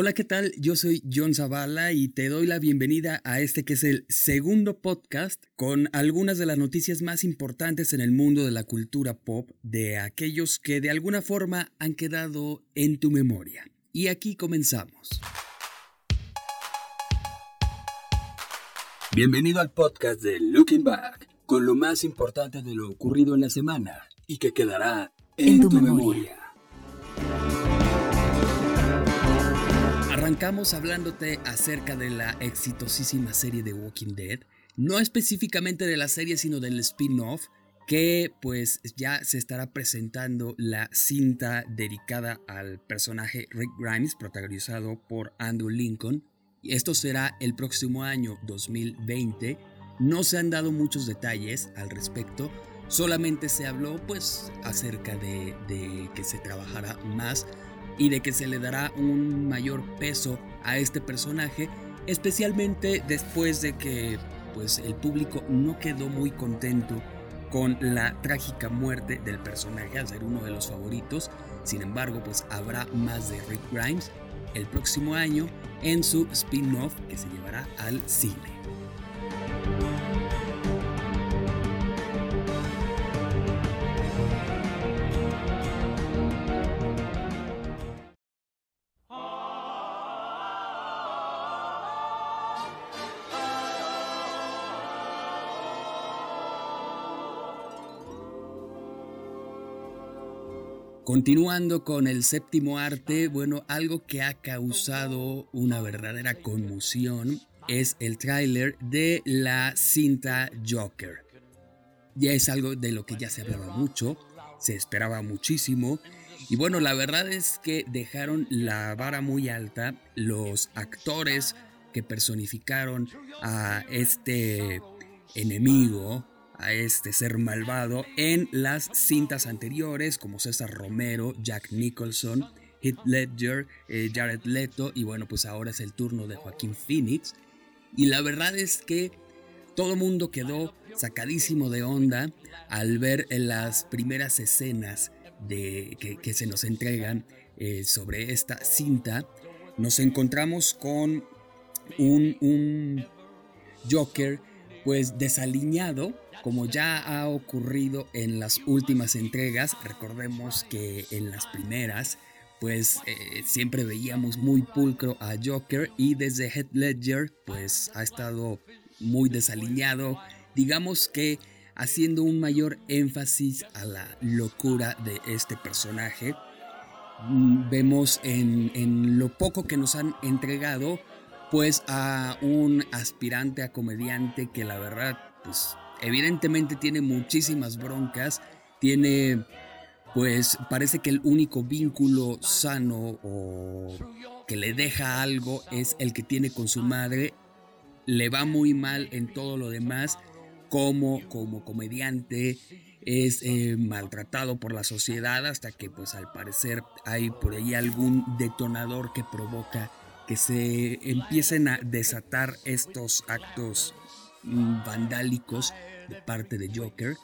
Hola, ¿qué tal? Yo soy John Zavala y te doy la bienvenida a este que es el segundo podcast con algunas de las noticias más importantes en el mundo de la cultura pop de aquellos que de alguna forma han quedado en tu memoria. Y aquí comenzamos. Bienvenido al podcast de Looking Back, con lo más importante de lo ocurrido en la semana y que quedará en, tu, memoria. Arrancamos hablándote acerca de la exitosísima serie de Walking Dead, no específicamente de la serie sino del spin-off que pues ya se estará presentando la cinta dedicada al personaje Rick Grimes protagonizado por Andrew Lincoln. Esto será el próximo año 2020. No se han dado muchos detalles al respecto, solamente se habló pues acerca de, de que se trabajará más y de que se le dará un mayor peso a este personaje, especialmente después de que pues el público no quedó muy contento con la trágica muerte del personaje al ser uno de los favoritos. Sin embargo, pues habrá más de Rick Grimes el próximo año en su spin-off que se llevará al cine. Continuando con el séptimo arte, bueno, algo que ha causado una verdadera conmoción es el tráiler de la cinta Joker. Ya es algo de lo que ya se hablaba mucho, se esperaba muchísimo y bueno, la verdad es que dejaron la vara muy alta los actores que personificaron a este enemigo a este ser malvado en las cintas anteriores como César Romero, Jack Nicholson, Heath Ledger, eh, Jared Leto y bueno pues ahora es el turno de Joaquín Phoenix y la verdad es que todo mundo quedó sacadísimo de onda al ver las primeras escenas de, que, se nos entregan eh, sobre esta cinta. Nos encontramos con un, un Joker pues desaliñado como ya ha ocurrido en las últimas entregas, recordemos que en las primeras, pues eh, siempre veíamos muy pulcro a Joker y desde Head Ledger, pues ha estado muy desaliñado, digamos que haciendo un mayor énfasis a la locura de este personaje. Mm, vemos en, en lo poco que nos han entregado, pues a un aspirante a comediante que la verdad, pues evidentemente tiene muchísimas broncas, tiene pues parece que el único vínculo sano o que le deja algo es el que tiene con su madre, le va muy mal en todo lo demás, como, como comediante es eh, maltratado por la sociedad hasta que pues al parecer hay por ahí algún detonador que provoca que se empiecen a desatar estos actos mm, vandálicos de parte de Joker.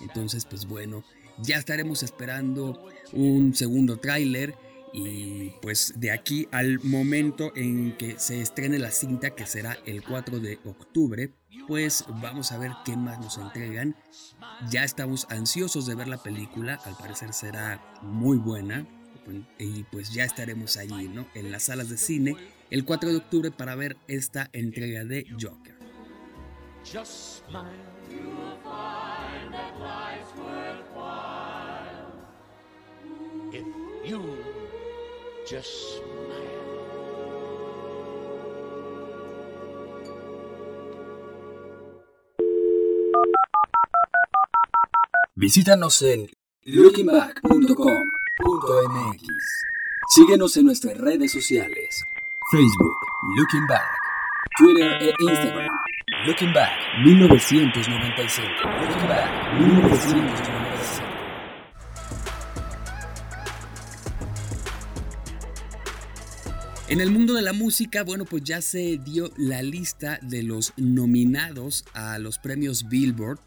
Entonces, pues bueno, ya estaremos esperando un segundo tráiler y pues de aquí al momento en que se estrene la cinta, que será el 4 de octubre, pues vamos a ver qué más nos entregan. Ya estamos ansiosos de ver la película, al parecer será muy buena y pues ya estaremos allí, ¿no? En las salas de cine el 4 de octubre para ver esta entrega de Joker. Visítanos en Síguenos en nuestras redes sociales. Facebook, Looking Back. Twitter e Instagram, Looking Back 1995. Looking Back 1995. En el mundo de la música, bueno, pues ya se dio la lista de los nominados a los premios Billboard.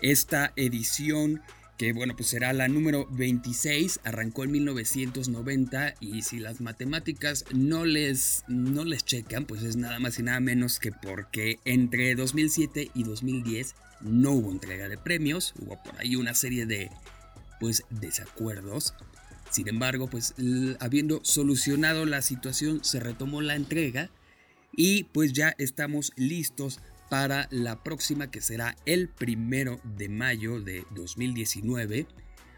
Esta edición que bueno, pues será la número 26, arrancó en 1990 y si las matemáticas no les, no les checan, pues es nada más y nada menos que porque entre 2007 y 2010 no hubo entrega de premios, hubo por ahí una serie de pues desacuerdos. Sin embargo, pues habiendo solucionado la situación se retomó la entrega y pues ya estamos listos para la próxima que será el primero de mayo de 2019.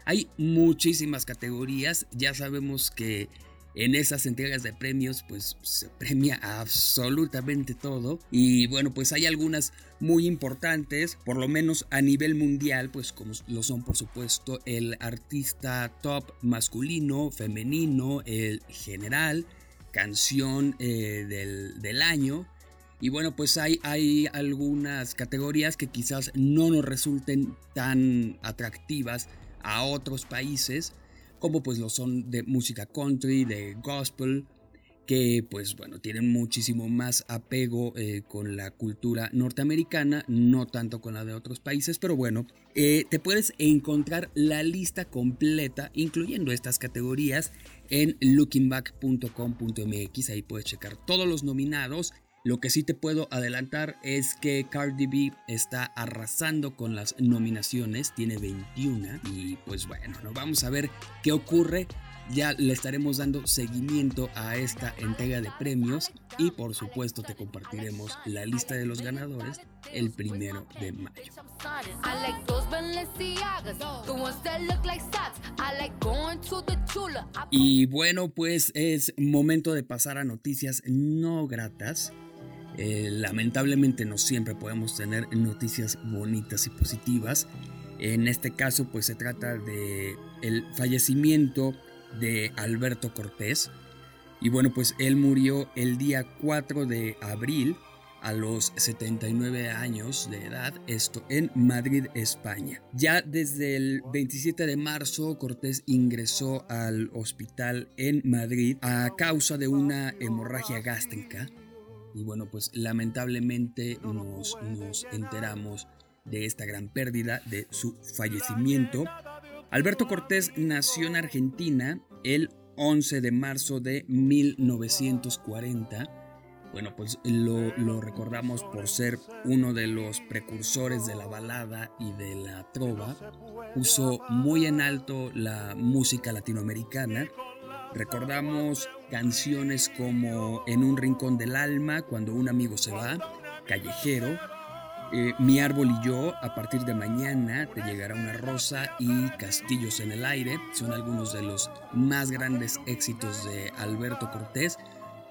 Hay muchísimas categorías, ya sabemos que en esas entregas de premios pues se premia absolutamente todo y bueno pues hay algunas muy importantes por lo menos a nivel mundial pues como lo son por supuesto el artista top masculino femenino el general canción eh, del, del año y bueno, pues hay, hay algunas categorías que quizás no nos resulten tan atractivas a otros países, como pues lo son de música country, de gospel, que pues bueno, tienen muchísimo más apego eh, con la cultura norteamericana, no tanto con la de otros países, pero bueno, eh, te puedes encontrar la lista completa, incluyendo estas categorías, en lookingback.com.mx, ahí puedes checar todos los nominados lo que sí te puedo adelantar es que Cardi B está arrasando con las nominaciones, tiene 21 y pues bueno, nos vamos a ver qué ocurre. Ya le estaremos dando seguimiento a esta entrega de premios y por supuesto te compartiremos la lista de los ganadores el primero de mayo. Y bueno, pues es momento de pasar a noticias no gratas. Eh, lamentablemente no siempre podemos tener noticias bonitas y positivas. En este caso pues se trata de el fallecimiento de Alberto Cortés. Y bueno pues él murió el día 4 de abril a los 79 años de edad, esto en Madrid, España. Ya desde el 27 de marzo, Cortés ingresó al hospital en Madrid a causa de una hemorragia gástrica y bueno, pues lamentablemente nos, nos enteramos de esta gran pérdida, de su fallecimiento. Alberto Cortés nació en Argentina el 11 de marzo de 1940. Bueno, pues lo, lo, recordamos por ser uno de los precursores de la balada y de la trova. Puso muy en alto la música latinoamericana Recordamos canciones como En un rincón del alma, Cuando un amigo se va, Callejero, eh, Mi árbol y yo, A partir de mañana, Te llegará una rosa y Castillos en el aire. Son algunos de los más grandes éxitos de Alberto Cortés.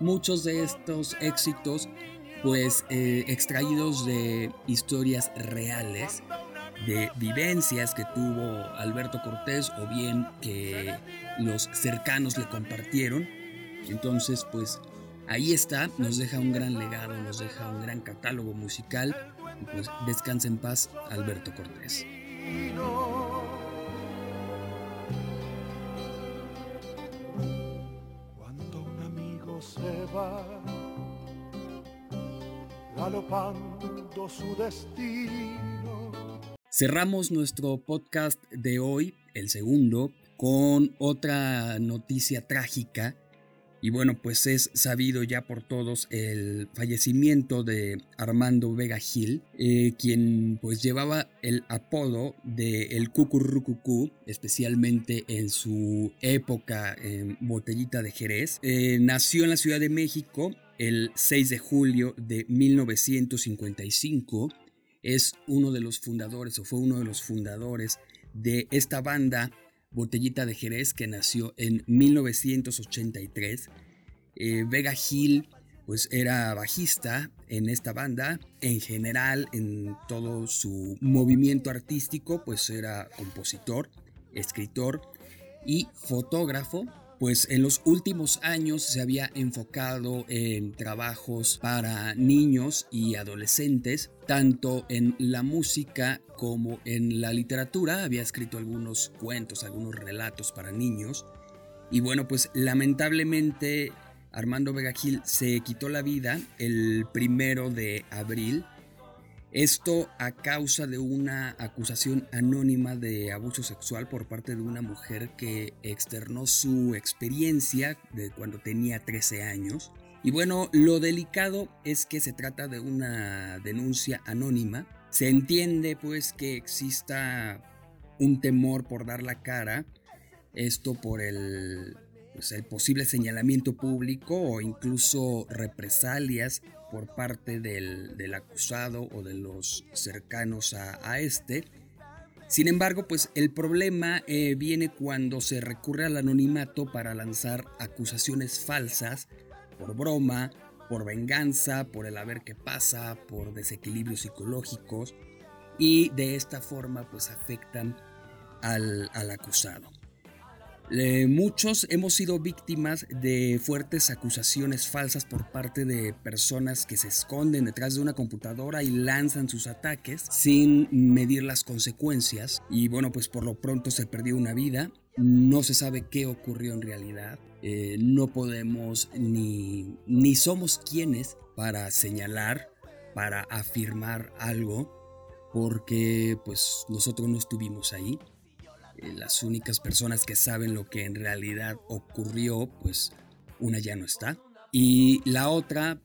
Muchos de estos éxitos pues eh, extraídos de historias reales de vivencias que tuvo Alberto Cortés o bien que los cercanos le compartieron. Entonces, pues ahí está, nos deja un gran legado, nos deja un gran catálogo musical. Y pues descansa en paz Alberto Cortés. Cuando un amigo se va, galopando su destino Cerramos nuestro podcast de hoy, el segundo, con otra noticia trágica. Y bueno, pues es sabido ya por todos el fallecimiento de Armando Vega Gil, eh, quien pues llevaba el apodo de el Cucurrucucú, especialmente en su época en Botellita de Jerez. Eh, nació en la Ciudad de México el 6 de julio de 1955 es uno de los fundadores o fue uno de los fundadores de esta banda Botellita de Jerez que nació en 1983. Eh, Vega Gil pues era bajista en esta banda, en general en todo su movimiento artístico pues era compositor, escritor y fotógrafo pues en los últimos años se había enfocado en trabajos para niños y adolescentes, tanto en la música como en la literatura. Había escrito algunos cuentos, algunos relatos para niños. Y bueno, pues lamentablemente Armando Vega Gil se quitó la vida el primero de abril Esto a causa de una acusación anónima de abuso sexual por parte de una mujer que externó su experiencia de cuando tenía 13 años. Y bueno, lo delicado es que se trata de una denuncia anónima. Se entiende pues que exista un temor por dar la cara, esto por el, pues, el posible señalamiento público o incluso represalias por parte del, acusado o de los cercanos a, este. Sin embargo, pues el problema eh, viene cuando se recurre al anonimato para lanzar acusaciones falsas por broma, por venganza, por el haber que pasa, por desequilibrios psicológicos y de esta forma pues afectan al acusado muchos hemos sido víctimas de fuertes acusaciones falsas por parte de personas que se esconden detrás de una computadora y lanzan sus ataques sin medir las consecuencias. Y bueno, pues por lo pronto se perdió una vida. No se sabe qué ocurrió en realidad. Eh, no podemos ni, ni somos quienes para señalar, para afirmar algo, porque pues nosotros no estuvimos ahí. Eh, las únicas personas que saben lo que en realidad ocurrió, pues una ya no está. Y la otra,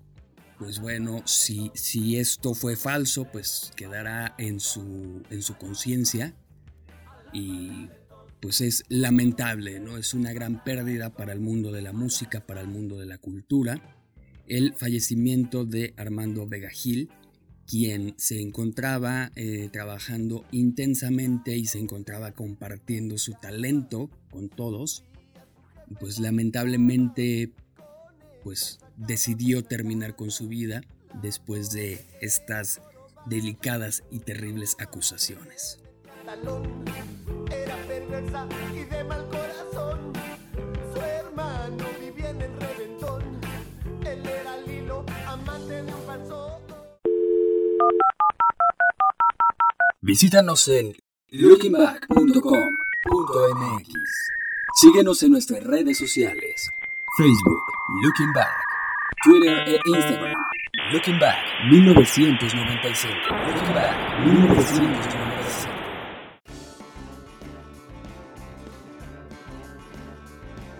pues bueno, si, si esto fue falso, pues quedará en su, en su conciencia. Y pues es lamentable, ¿no? Es una gran pérdida para el mundo de la música, para el mundo de la cultura. El fallecimiento de Armando Vega Gil, quien se encontraba eh, trabajando intensamente y se encontraba compartiendo su talento con todos, pues lamentablemente pues decidió terminar con su vida después de estas delicadas y terribles acusaciones. Visítanos en lookingback.com.mx. Síguenos en nuestras redes sociales: Facebook, Looking Back, Twitter e Instagram. Looking Back 1995. Looking Back 1995.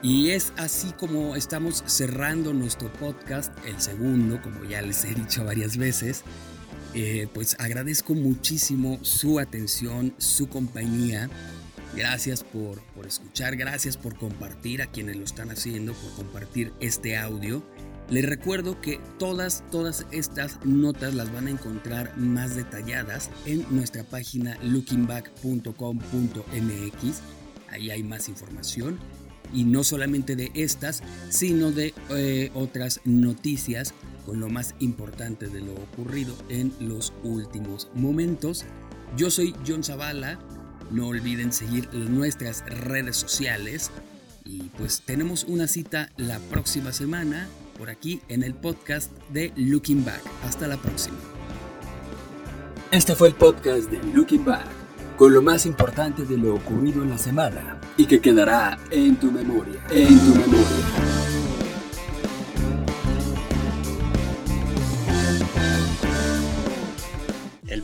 Y es así como estamos cerrando nuestro podcast, el segundo, como ya les he dicho varias veces. Eh, pues agradezco muchísimo su atención, su compañía. Gracias por, por, escuchar, gracias por compartir a quienes lo están haciendo, por compartir este audio. Les recuerdo que todas, todas estas notas las van a encontrar más detalladas en nuestra página lookingback.com.mx. Ahí hay más información. Y no solamente de estas, sino de eh, otras noticias con lo más importante de lo ocurrido en los últimos momentos. Yo soy John Zavala, no olviden seguir nuestras redes sociales y pues tenemos una cita la próxima semana por aquí en el podcast de Looking Back. Hasta la próxima. Este fue el podcast de Looking Back, con lo más importante de lo ocurrido en la semana y que quedará en tu memoria, en tu memoria.